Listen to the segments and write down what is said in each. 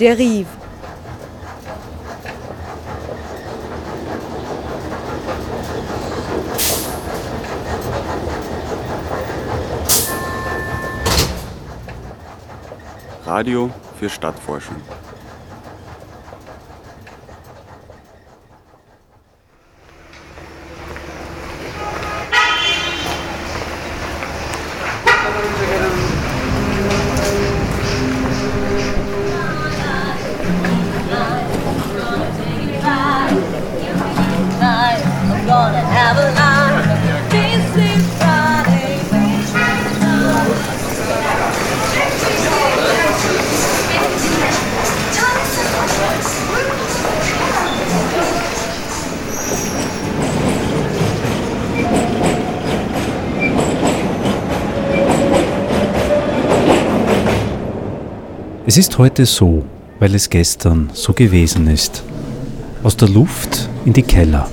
dérive. Radio für Stadtforschung. Es ist heute so, weil es gestern so gewesen ist. Aus der Luft in die Keller,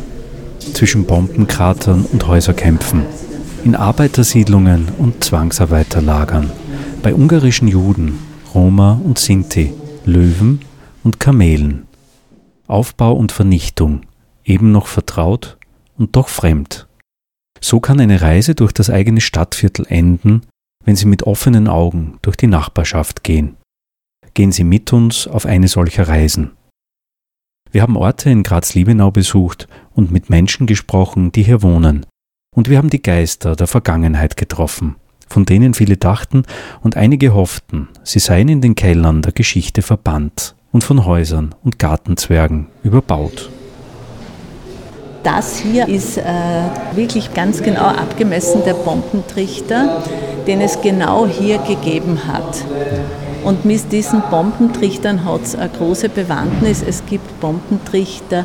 zwischen Bombenkratern und Häuserkämpfen, in Arbeitersiedlungen und Zwangsarbeiterlagern, bei ungarischen Juden, Roma und Sinti, Löwen und Kamelen. Aufbau und Vernichtung, eben noch vertraut und doch fremd. So kann eine Reise durch das eigene Stadtviertel enden, wenn Sie mit offenen Augen durch die Nachbarschaft gehen gehen Sie mit uns auf eine solcher Reisen. Wir haben Orte in Graz-Liebenau besucht und mit Menschen gesprochen, die hier wohnen. Und wir haben die Geister der Vergangenheit getroffen, von denen viele dachten und einige hofften, sie seien in den Kellern der Geschichte verbannt und von Häusern und Gartenzwergen überbaut. Das hier ist äh, wirklich ganz genau abgemessen der Bombentrichter, den es genau hier gegeben hat. Und mit diesen Bombentrichtern hat es eine große Bewandtnis. Es gibt Bombentrichter,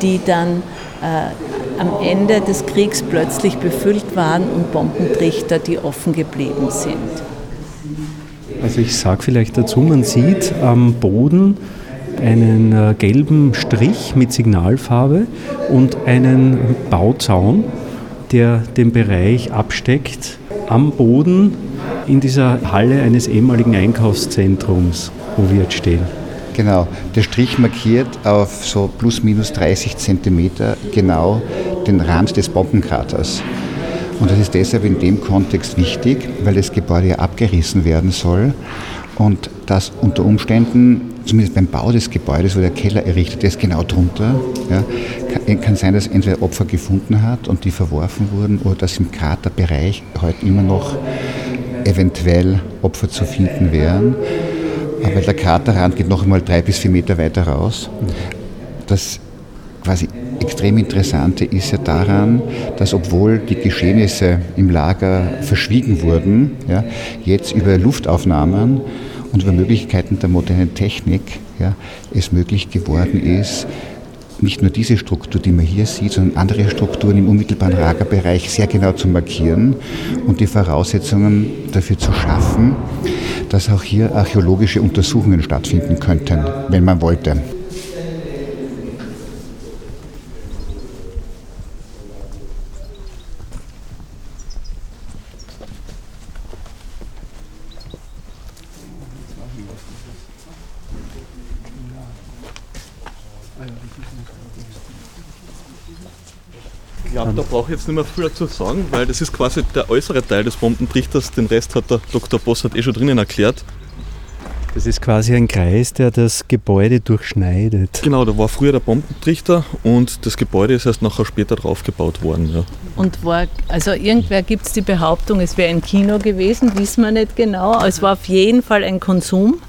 die dann äh, am Ende des Kriegs plötzlich befüllt waren und Bombentrichter, die offen geblieben sind. Also ich sage vielleicht dazu, man sieht am Boden einen äh, gelben Strich mit Signalfarbe und einen Bauzaun, der den Bereich absteckt. Am Boden in dieser Halle eines ehemaligen Einkaufszentrums, wo wir jetzt stehen. Genau, der Strich markiert auf so plus minus 30 Zentimeter genau den Rand des Bombenkraters. Und das ist deshalb in dem Kontext wichtig, weil das Gebäude ja abgerissen werden soll und das unter Umständen, zumindest beim Bau des Gebäudes, wo der Keller errichtet ist, genau drunter, ja, kann, sein, dass entweder Opfer gefunden hat und die verworfen wurden oder dass im Kraterbereich heute immer noch eventuell Opfer zu finden wären. Aber der Kraterrand geht noch einmal drei bis vier Meter weiter raus. Das quasi extrem Interessante ist ja daran, dass obwohl die Geschehnisse im Lager verschwiegen wurden, ja, jetzt über Luftaufnahmen und über Möglichkeiten der modernen Technik ja, es möglich geworden ist, nicht nur diese Struktur, die man hier sieht, sondern andere Strukturen im unmittelbaren Lagerbereich sehr genau zu markieren und die Voraussetzungen dafür zu schaffen, dass auch hier archäologische Untersuchungen stattfinden könnten, wenn man wollte. glaube, da brauche jetzt nicht mehr viel dazu sagen, weil das ist quasi der äußere Teil des Bombentrichters. Den Rest hat der Dr. Bossert eh schon drinnen erklärt. Das ist quasi ein Kreis, der das Gebäude durchschneidet. Genau, da war früher der Bombentrichter und das Gebäude ist erst nachher später draufgebaut worden. Ja. Und war, also irgendwer gibt es die Behauptung, es wäre ein Kino gewesen, wissen wir nicht genau. Es war auf jeden Fall ein Konsum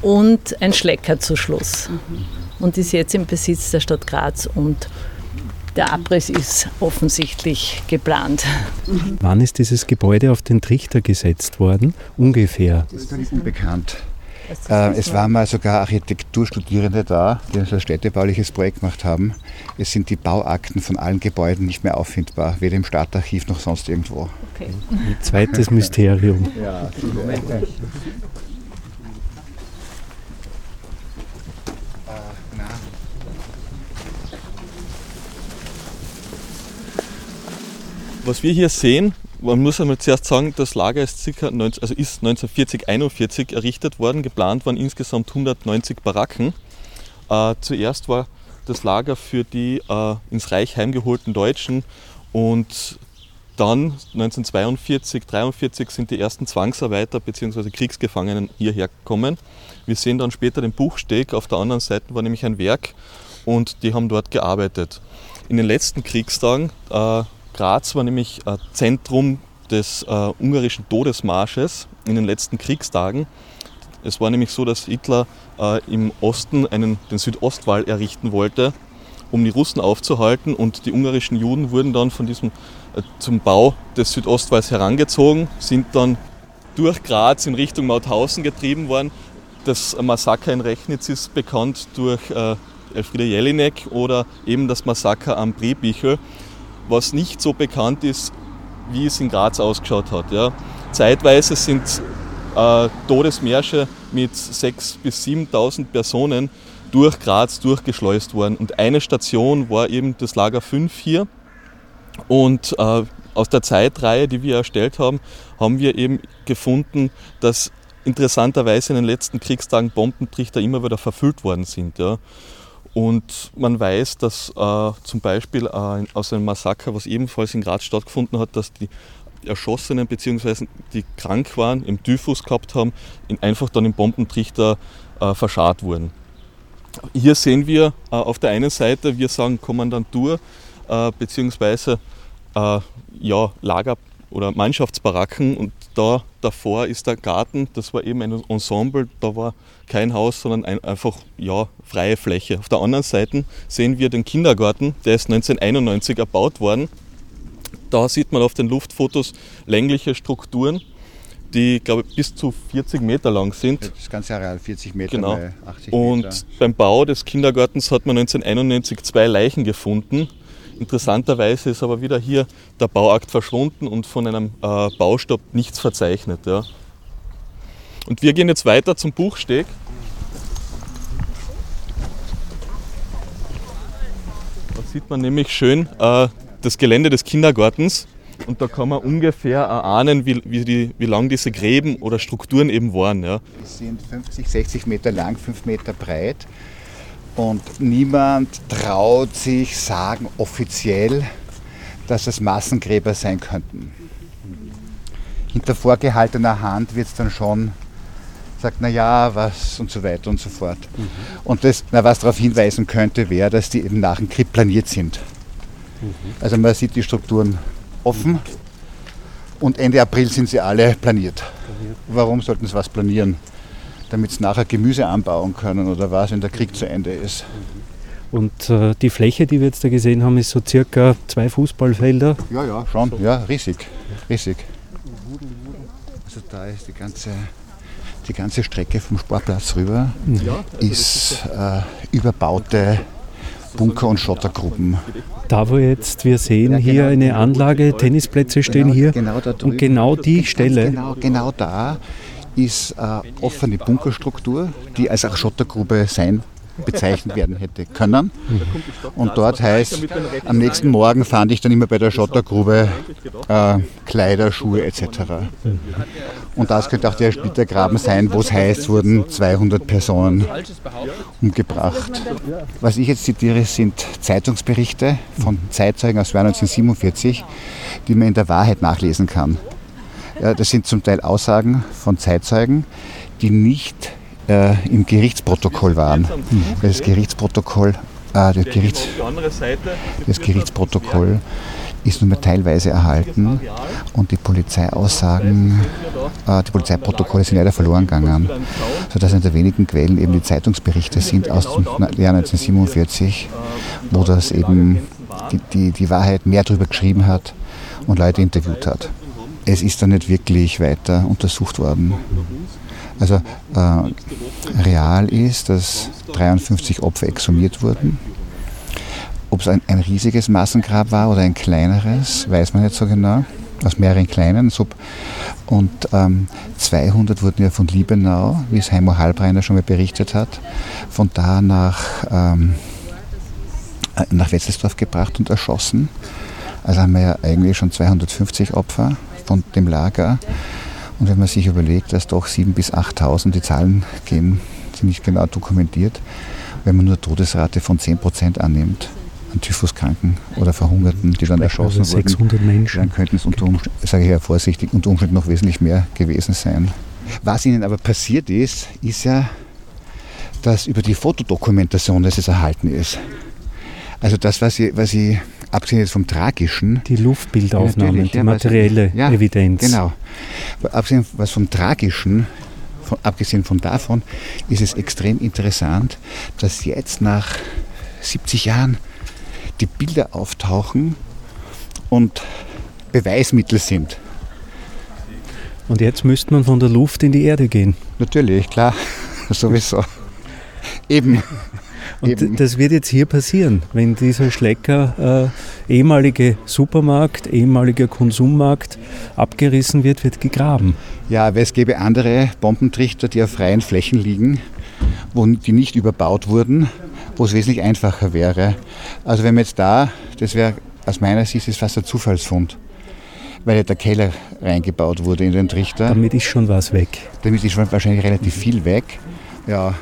und ein Schlecker zu Schluss. Mhm. Und ist jetzt im Besitz der Stadt Graz und der Abriss ist offensichtlich geplant. Wann ist dieses Gebäude auf den Trichter gesetzt worden? Ungefähr. Das ist völlig unbekannt. Äh, es waren mal sogar Architekturstudierende da, die ein städtebauliches Projekt gemacht haben. Es sind die Bauakten von allen Gebäuden nicht mehr auffindbar, weder im Stadtarchiv noch sonst irgendwo. Okay. Ein zweites Mysterium. Ja, Was wir hier sehen, man muss einmal zuerst sagen, das Lager ist, circa 19, also ist 1940, 41 errichtet worden. Geplant waren insgesamt 190 Baracken. Äh, zuerst war das Lager für die äh, ins Reich heimgeholten Deutschen und dann 1942, 1943 sind die ersten Zwangsarbeiter bzw. Kriegsgefangenen hierher gekommen. Wir sehen dann später den Buchsteg, auf der anderen Seite war nämlich ein Werk und die haben dort gearbeitet. In den letzten Kriegstagen, äh, Graz war nämlich äh, Zentrum des äh, ungarischen Todesmarsches in den letzten Kriegstagen. Es war nämlich so, dass Hitler äh, im Osten einen, den Südostwall errichten wollte, um die Russen aufzuhalten und die ungarischen Juden wurden dann von diesem zum Bau des Südostwalls herangezogen, sind dann durch Graz in Richtung Mauthausen getrieben worden. Das Massaker in Rechnitz ist bekannt durch Elfriede Jelinek oder eben das Massaker am Brebichel, was nicht so bekannt ist, wie es in Graz ausgeschaut hat. Ja. Zeitweise sind äh, Todesmärsche mit 6.000 bis 7.000 Personen durch Graz durchgeschleust worden. Und eine Station war eben das Lager 5 hier. Und äh, aus der Zeitreihe, die wir erstellt haben, haben wir eben gefunden, dass interessanterweise in den letzten Kriegstagen Bombentrichter immer wieder verfüllt worden sind. Ja. Und man weiß, dass äh, zum Beispiel äh, aus einem Massaker, was ebenfalls in Graz stattgefunden hat, dass die Erschossenen bzw. die krank waren, im Typhus gehabt haben, einfach dann im Bombentrichter äh, verscharrt wurden. Hier sehen wir äh, auf der einen Seite, wir sagen Kommandantur äh, bzw. Äh, ja, Lager- oder Mannschaftsbaracken und da davor ist der Garten, das war eben ein Ensemble, da war kein Haus, sondern ein, einfach ja, freie Fläche. Auf der anderen Seite sehen wir den Kindergarten, der ist 1991 erbaut worden. Da sieht man auf den Luftfotos längliche Strukturen, die, glaube ich, bis zu 40 Meter lang sind. Das ganze Areal 40 Meter Genau. bei 80 Und Meter. beim Bau des Kindergartens hat man 1991 zwei Leichen gefunden. Interessanterweise ist aber wieder hier der Bauakt verschwunden und von einem äh, Baustopp nichts verzeichnet. Ja. Und wir gehen jetzt weiter zum Buchsteg. Da sieht man nämlich schön äh, das Gelände des Kindergartens und da kann man ungefähr erahnen, wie, wie, die, wie lang diese Gräben oder Strukturen eben waren. Ja. Die sind 50, 60 Meter lang, 5 Meter breit. Und niemand traut sich sagen offiziell, dass es Massengräber sein könnten. Hinter vorgehaltener Hand wird es dann schon sagt, na ja, was und so weiter und so fort. Und das, na, was darauf hinweisen könnte, wäre, dass die eben nach dem Krieg planiert sind. Also man sieht die Strukturen offen und Ende April sind sie alle planiert. Warum sollten sie was planieren? Damit sie nachher Gemüse anbauen können oder was, wenn der Krieg zu Ende ist. Und äh, die Fläche, die wir jetzt da gesehen haben, ist so circa zwei Fußballfelder. Ja, ja, schon. Ja, riesig. Riesig. Also da ist die ganze, die ganze Strecke vom Sportplatz rüber, ist äh, überbaute Bunker- und Schottergruben. Da, wo jetzt wir sehen, Ja, hier genau. eine Anlage, Tennisplätze stehen Genau- hier. genau da drüben. und genau die Stelle, Genau, genau da ist äh, offene Bunkerstruktur, die als auch Schottergrube sein bezeichnet werden hätte können. Und dort heißt, am nächsten Morgen fand ich dann immer bei der Schottergrube äh, Kleider, Schuhe etc. Und das könnte auch der Splittergraben sein, wo es heißt, wurden 200 Personen umgebracht. Was ich jetzt zitiere, sind Zeitungsberichte von Zeitzeugen aus dem Jahr 1947, die man in der Wahrheit nachlesen kann. Das sind zum Teil Aussagen von Zeitzeugen, die nicht äh, im Gerichtsprotokoll waren. Weil das Gerichtsprotokoll, äh, das, Gerichts, das Gerichtsprotokoll ist nur mehr teilweise erhalten. Und die Polizeiaussagen, äh, die Polizeiprotokolle sind leider verloren gegangen, sodass eine der wenigen Quellen eben die Zeitungsberichte sind aus dem Jahr 1947, wo das eben die, die, die Wahrheit mehr darüber geschrieben hat und Leute interviewt hat. Es ist dann nicht wirklich weiter untersucht worden. Also äh, real ist, dass 53 Opfer exhumiert wurden. Ob es ein, ein riesiges Massengrab war oder ein kleineres, weiß man nicht so genau. Aus mehreren kleinen. So. Und ähm, 200 wurden ja von Liebenau, wie es Heimo Halbreiner schon mal berichtet hat, von da nach, ähm, äh, nach Wetzelsdorf gebracht und erschossen. Also haben wir ja eigentlich schon 250 Opfer von dem Lager. Und wenn man sich überlegt, dass doch 7.000 bis 8.000, die Zahlen gehen, sind nicht genau dokumentiert, wenn man nur Todesrate von 10 Prozent annimmt, an Typhuskranken oder Verhungerten, die dann erschossen also 600 wurden, Menschen. dann könnten es unter Umständen, sage ich ja vorsichtig, unter Umständen noch wesentlich mehr gewesen sein. Was ihnen aber passiert ist, ist ja, dass über die Fotodokumentation, dass es erhalten ist. Also das, was sie, was sie abgesehen jetzt vom Tragischen, Die Luftbildaufnahmen, die materielle ja, Evidenz. Genau. Abgesehen was vom Tragischen, von, abgesehen von davon, ist es extrem interessant, dass jetzt nach 70 Jahren die Bilder auftauchen und Beweismittel sind. Und jetzt müsste man von der Luft in die Erde gehen. Natürlich, klar, sowieso. Eben. Und Eben. das wird jetzt hier passieren, wenn dieser Schlecker, äh, ehemalige Supermarkt, ehemaliger Konsummarkt, abgerissen wird, wird gegraben. Ja, aber es gäbe andere Bombentrichter, die auf freien Flächen liegen, wo, die nicht überbaut wurden, wo es wesentlich einfacher wäre. Also wenn man jetzt da, das wäre aus meiner Sicht ist fast ein Zufallsfund, weil ja der Keller reingebaut wurde in den Trichter. Damit ist schon was weg. Damit ist schon wahrscheinlich relativ viel weg. Ja,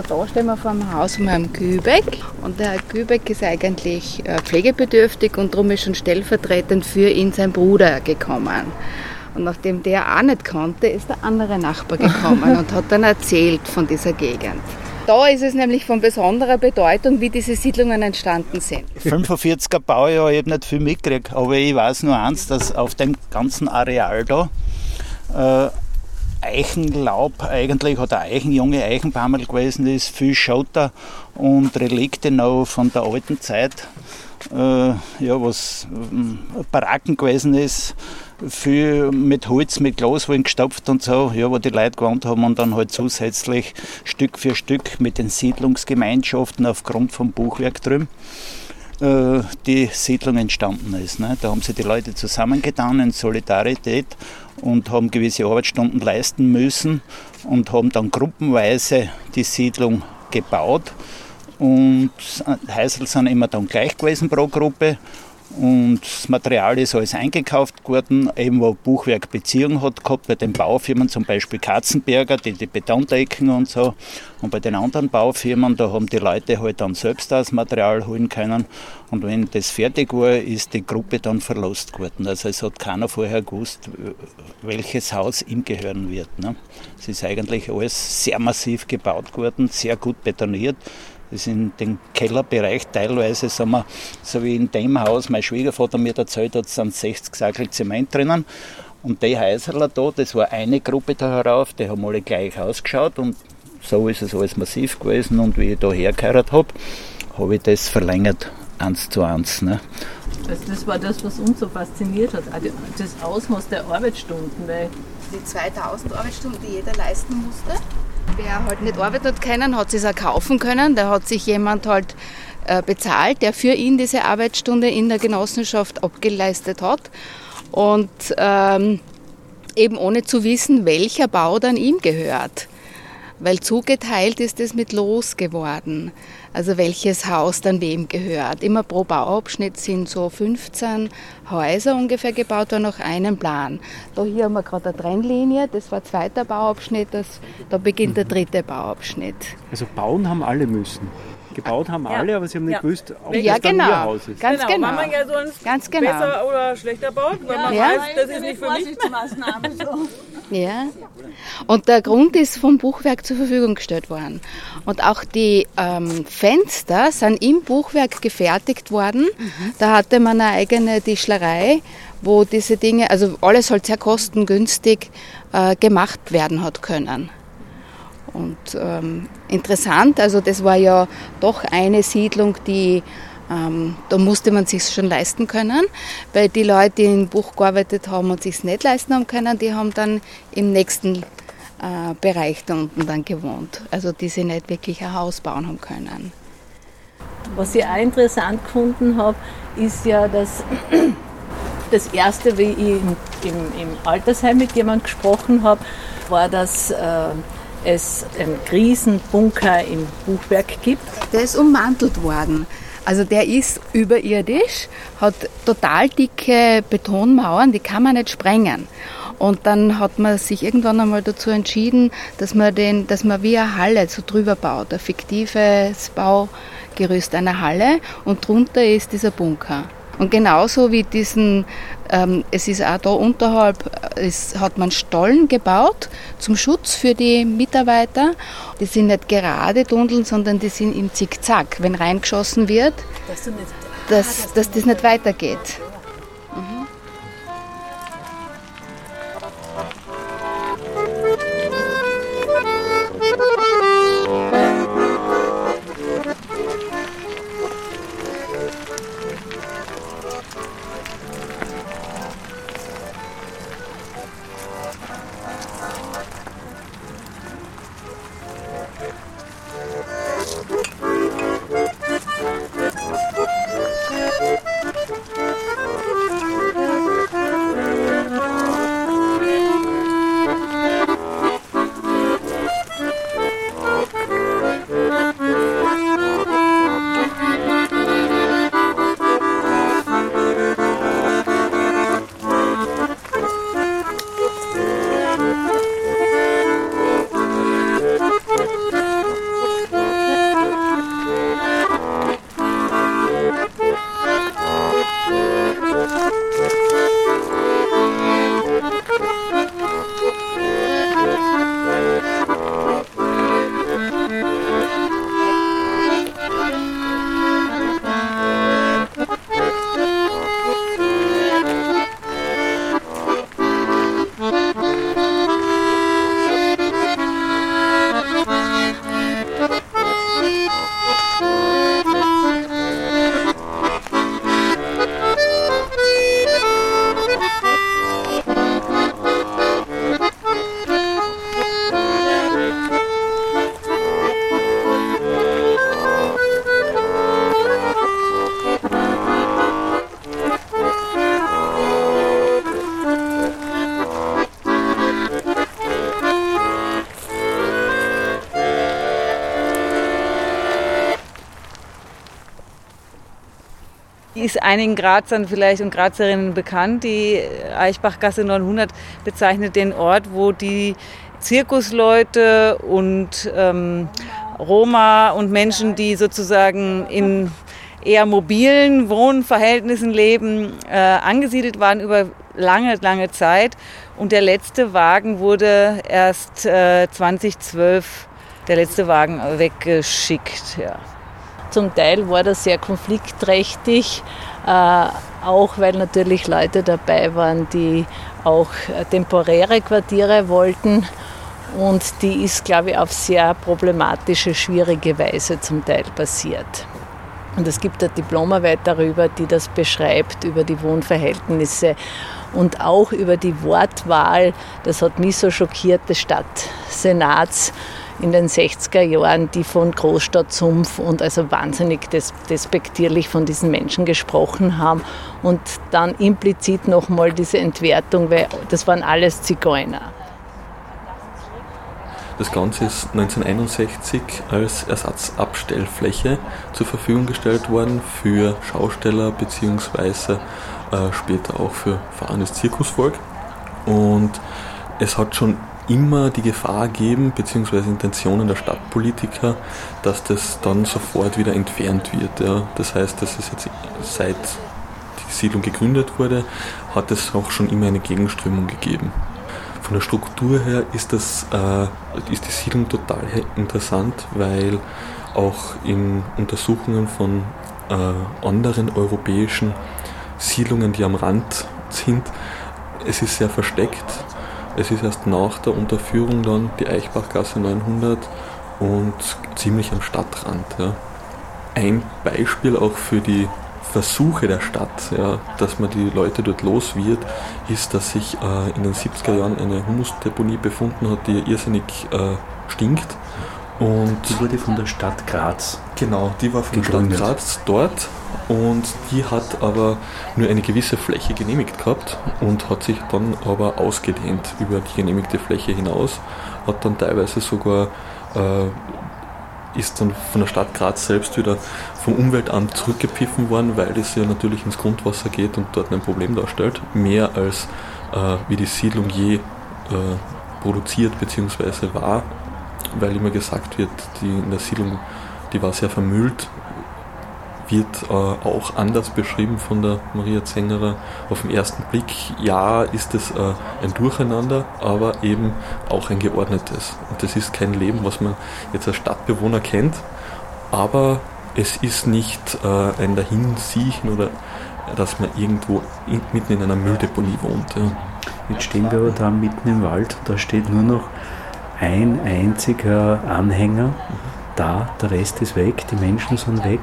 Also da stehen wir vor dem Haus von Herrn Kübeck und der Herr Kübeck ist eigentlich äh, pflegebedürftig und darum ist schon stellvertretend für ihn sein Bruder gekommen. Und nachdem der auch nicht konnte, ist der andere Nachbar gekommen und hat dann erzählt von dieser Gegend. Da ist es nämlich von besonderer Bedeutung, wie diese Siedlungen entstanden sind. 45er Baujahr, ich habe nicht viel mitgekriegt, aber ich weiß nur eins, dass auf dem ganzen Areal da äh, Eichenlaub eigentlich oder Eichen, junge Eichenbäume gewesen ist, viel Schotter und Relikte noch von der alten Zeit, äh, ja, was ähm, Baracken gewesen ist, viel mit Holz, mit Glaswollen gestopft und so, ja, wo die Leute gewohnt haben und dann halt zusätzlich Stück für Stück mit den Siedlungsgemeinschaften aufgrund vom Buchwerk drüben äh, die Siedlung entstanden ist. Ne? Da haben sich die Leute zusammengetan in Solidarität und haben gewisse Arbeitsstunden leisten müssen und haben dann gruppenweise die Siedlung gebaut. Und Häusl sind immer dann gleich gewesen pro Gruppe. Und das Material ist alles eingekauft worden, eben wo Buchwerk Beziehung hat gehabt, bei den Baufirmen zum Beispiel Katzenberger, die die Betondecken und so. Und bei den anderen Baufirmen, da haben die Leute halt dann selbst das Material holen können. Und wenn das fertig war, ist die Gruppe dann verlost worden. Also es hat keiner vorher gewusst, welches Haus ihm gehören wird. Ne? Es ist eigentlich alles sehr massiv gebaut worden, sehr gut betoniert. Das ist in den Kellerbereich teilweise, sagen wir, so wie in dem Haus, mein Schwiegervater mir erzählt hat, sind 60 Sackel Zement drinnen. Und die Häuserler da, das war eine Gruppe da herauf, die haben alle gleich ausgeschaut und so ist es alles massiv gewesen. Und wie ich da hergeheiratet habe, habe ich das verlängert eins zu eins. Ne? Also das war das, was uns so fasziniert hat, das Ausmaß der Arbeitsstunden. Weil die 2000 Arbeitsstunden, die jeder leisten musste. Wer halt nicht arbeiten hat können, hat es auch kaufen können. Da hat sich jemand halt äh, bezahlt, der für ihn diese Arbeitsstunde in der Genossenschaft abgeleistet hat. Und ähm, eben ohne zu wissen, welcher Bau dann ihm gehört. Weil zugeteilt ist es mit Los geworden. Also welches Haus dann wem gehört. Immer pro Bauabschnitt sind so 15 Häuser ungefähr gebaut worden nach einem Plan. Da hier haben wir gerade eine Trennlinie, das war zweiter Bauabschnitt, das, da beginnt der dritte Bauabschnitt. Also bauen haben alle müssen. Gebaut haben ja. alle, aber sie haben nicht ja. gewusst, ob ja, das genau. ihr Haus ist. Ganz genau. genau. Wenn man ja sonst Ganz genau. besser oder schlechter baut, weil man Ja. weiß, das ist nicht für mich. Vorsichtsmaßnahme so. Ja. Und der Grund ist vom Buchwerk zur Verfügung gestellt worden. Und auch die ähm, Fenster sind im Buchwerk gefertigt worden. Da hatte man eine eigene Tischlerei, wo diese Dinge, also alles halt sehr kostengünstig äh, gemacht werden hat können. Und ähm, interessant, also das war ja doch eine Siedlung, die ähm, da musste man sich schon leisten können, weil die Leute, die im Buch gearbeitet haben und sich nicht leisten haben können, die haben dann im nächsten äh, Bereich da unten dann gewohnt. Also die sich nicht wirklich ein Haus bauen haben können. Was ich auch interessant gefunden habe, ist ja, dass das erste, wie ich im, im, im Altersheim mit jemandem gesprochen habe, war, dass äh, es einen Krisenbunker im Buchwerk gibt. Der ist ummantelt worden. Also der ist überirdisch, hat total dicke Betonmauern, die kann man nicht sprengen. Und dann hat man sich irgendwann einmal dazu entschieden, dass man, den, dass man wie eine Halle so drüber baut, ein fiktives Baugerüst einer Halle und drunter ist dieser Bunker. Und genauso wie diesen, ähm, es ist auch da unterhalb, äh, es hat man Stollen gebaut zum Schutz für die Mitarbeiter. Die sind nicht gerade Tunneln, sondern die sind im Zickzack. Wenn reingeschossen wird, Dass nicht, dass, dass das nicht weitergeht. Einigen Grazern vielleicht und Grazerinnen bekannt. Die Eichbachgasse 900 bezeichnet den Ort, wo die Zirkusleute und ähm, Roma und Menschen, die sozusagen in eher mobilen Wohnverhältnissen leben, äh, angesiedelt waren über lange, lange Zeit. Und der letzte Wagen wurde erst äh, 2012, der letzte Wagen weggeschickt. Ja. Zum Teil war das sehr konfliktträchtig, auch weil natürlich Leute dabei waren, die auch äh, temporäre Quartiere wollten. Und die ist, glaube ich, auf sehr problematische, schwierige Weise zum Teil passiert. Und es gibt eine Diplomarbeit darüber, die das beschreibt, über die Wohnverhältnisse und auch über die Wortwahl. Das hat mich so schockiert des Stadtsenats in den 60er Jahren, die von Großstadt Sumpf und also wahnsinnig des despektierlich von diesen Menschen gesprochen haben. Und dann implizit nochmal diese Entwertung, weil das waren alles Zigeuner. Das Ganze ist 1961 als Ersatzabstellfläche zur Verfügung gestellt worden für Schausteller bzw. Äh, später auch für fahrendes Zirkusvolk. Und es hat schon immer die Gefahr gegeben, beziehungsweise Intentionen der Stadtpolitiker, dass das dann sofort wieder entfernt wird. Ja. Das heißt, dass es jetzt seit die Siedlung gegründet wurde, hat es auch schon immer eine Gegenströmung gegeben. Von der Struktur her ist, das, äh, ist die Siedlung total interessant, weil auch in Untersuchungen von äh, anderen europäischen Siedlungen, die am Rand sind, es ist sehr versteckt. Es ist erst nach der Unterführung dann die Eichbachgasse 900 und ziemlich am Stadtrand. Ja. Ein Beispiel auch für die Versuche der Stadt, ja, dass man die Leute dort los wird, ist, dass sich äh, in den 70er Jahren eine Humusdeponie befunden hat, die irrsinnig äh, stinkt. Und die wurde von der Stadt Graz. Genau, die war von der Stadt Graz dort und die hat aber nur eine gewisse Fläche genehmigt gehabt und hat sich dann aber ausgedehnt über die genehmigte Fläche hinaus, hat dann teilweise sogar äh, ist dann von der Stadt Graz selbst wieder vom Umweltamt zurückgepfiffen worden, weil das ja natürlich ins Grundwasser geht und dort ein Problem darstellt, mehr als äh, wie die Siedlung je äh, produziert bzw. war, weil immer gesagt wird, die in der Siedlung, die war sehr vermüllt wird äh, auch anders beschrieben von der Maria Zengerer. Auf den ersten Blick, ja, ist es äh, ein Durcheinander, aber eben auch ein geordnetes. Und das ist kein Leben, was man jetzt als Stadtbewohner kennt, aber es ist nicht äh, ein Dahinsiechen oder dass man irgendwo in, mitten in einer Mülldeponie wohnt. Ja. Jetzt stehen wir aber da mitten im Wald, da steht nur noch ein einziger Anhänger. Mhm da, der Rest ist weg, die Menschen sind weg.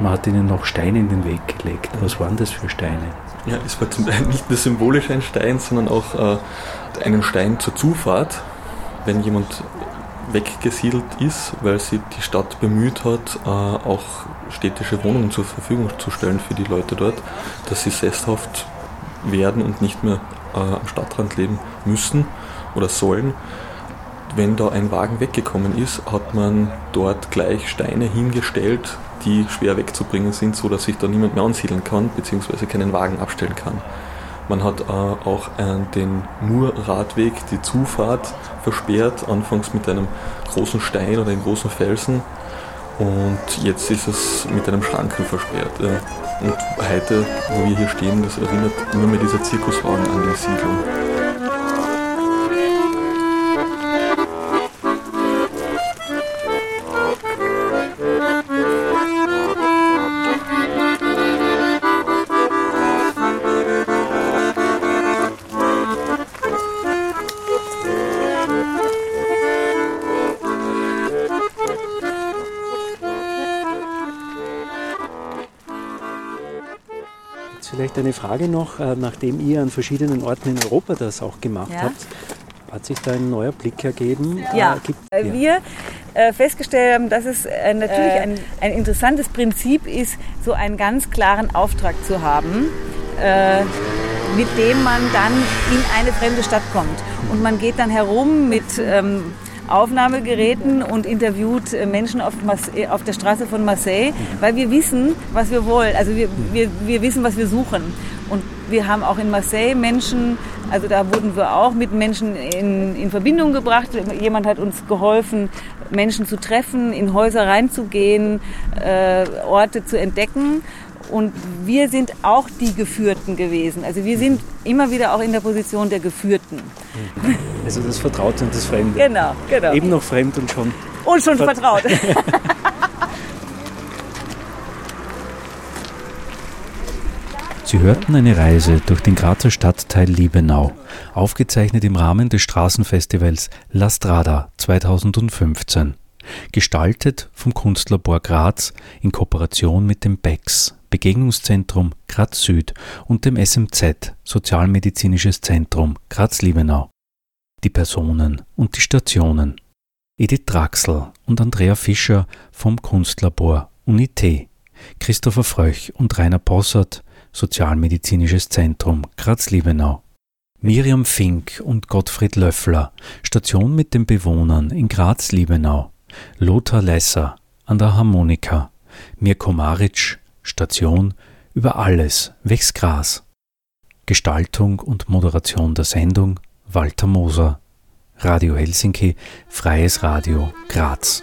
Man hat ihnen noch Steine in den Weg gelegt. Was waren das für Steine? Ja, es war zum Beispiel nicht nur symbolisch ein Stein, sondern auch äh, einen Stein zur Zufahrt, wenn jemand weggesiedelt ist, weil sich die Stadt bemüht hat, äh, auch städtische Wohnungen zur Verfügung zu stellen für die Leute dort, dass sie sesshaft werden und nicht mehr äh, am Stadtrand leben müssen oder sollen wenn da ein Wagen weggekommen ist, hat man dort gleich Steine hingestellt, die schwer wegzubringen sind, so dass sich da niemand mehr ansiedeln kann, beziehungsweise keinen Wagen abstellen kann. Man hat äh, auch äh, den Murradweg, die Zufahrt versperrt, anfangs mit einem großen Stein oder einem großen Felsen und jetzt ist es mit einem Schranken versperrt. Ja. Und heute, wo wir hier stehen, das erinnert nur mehr dieser Zirkuswagen an die Siedlung. Vielleicht eine Frage noch, äh, nachdem ihr an verschiedenen Orten in Europa das auch gemacht ja. habt. Hat sich da ein neuer Blick ergeben? Ja, äh, gibt, ja. wir äh, festgestellt haben, dass es äh, natürlich äh. ein, ein, interessantes Prinzip ist, so einen ganz klaren Auftrag zu haben, äh, mit dem man dann in eine fremde Stadt kommt. Und man geht dann herum mit ähm, Aufnahmegeräten und interviewt äh, Menschen auf, äh, auf der Straße von Marseille, weil wir wissen, was wir wollen. Also wir, wir, wir wissen, was wir suchen. Und wir haben auch in Marseille Menschen, also da wurden wir auch mit Menschen in, in Verbindung gebracht. Jemand hat uns geholfen, Menschen zu treffen, in Häuser reinzugehen, äh, Orte zu entdecken. Und wir sind auch die Geführten gewesen. Also wir sind immer wieder auch in der Position der Geführten. Also das Vertraute und das Fremde. Genau, genau. Eben noch fremd und schon. Und schon vertraut. Sie hörten eine Reise durch den Grazer Stadtteil Liebenau, aufgezeichnet im Rahmen des Straßenfestivals La Strada 2015. Gestaltet vom Kunstlabor Graz in Kooperation mit dem BEX, Begegnungszentrum Graz Süd und dem SMZ, Sozialmedizinisches Zentrum Graz-Liebenau. Die Personen und die Stationen. Edith Draxel und Andrea Fischer vom Kunstlabor Unité, Christopher Fröch und Rainer Possert, Sozialmedizinisches Zentrum Graz-Liebenau. Miriam Fink und Gottfried Löffler, Station mit den Bewohnern in Graz-Liebenau. Lothar Lesser an der Harmonika. Mirko Maric, Station über alles, Wechs Gras. Gestaltung und Moderation der Sendung Walter Moser. Radio Helsinki, Freies Radio, Graz.